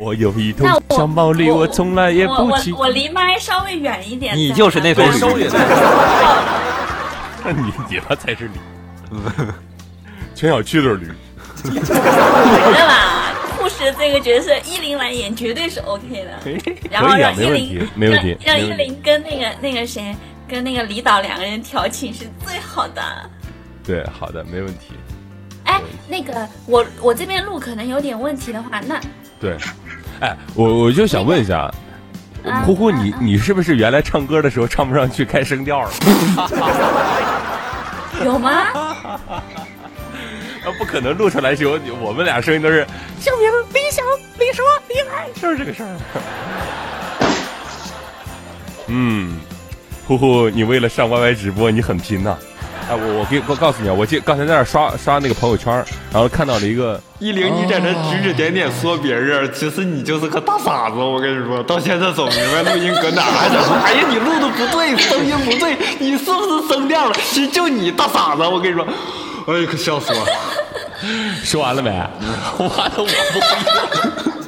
我有一头小毛驴，我从来也不骑。我我离麦稍微远一点。你就是那头对，驴那。你你他才是驴，全小区都是驴。我觉得吧，护士这个角色依林来演绝对是 OK 的。然后可以啊让依林没问题没问题让让依没问题林跟那个那个谁，跟那个李导两个人调情是最好的。对，好的，没问题。哎，那个我我这边录可能有点问题的话，那对，哎，我我就想问一下，啊呼呼，你你是不是原来唱歌的时候唱不上去开声调了？有吗？那，不可能录出来时候，我们俩声音都是姓名李想李说李海，就是这个事儿。嗯，呼呼，你为了上 YY 直播，你很拼呐、哎，我我给我告诉你啊，我记刚才在那刷刷那个朋友圈，然后看到了一个，一零，一在这指指点点说别人，其实你就是个大傻子。我跟你说，到现在走明白，录音搁哪儿还在说，哎呀，你录的不对，声音不对，你是不是声调了？其实就你大傻子，我跟你说，哎呀，可笑死我了。说完了没？完了，我不会。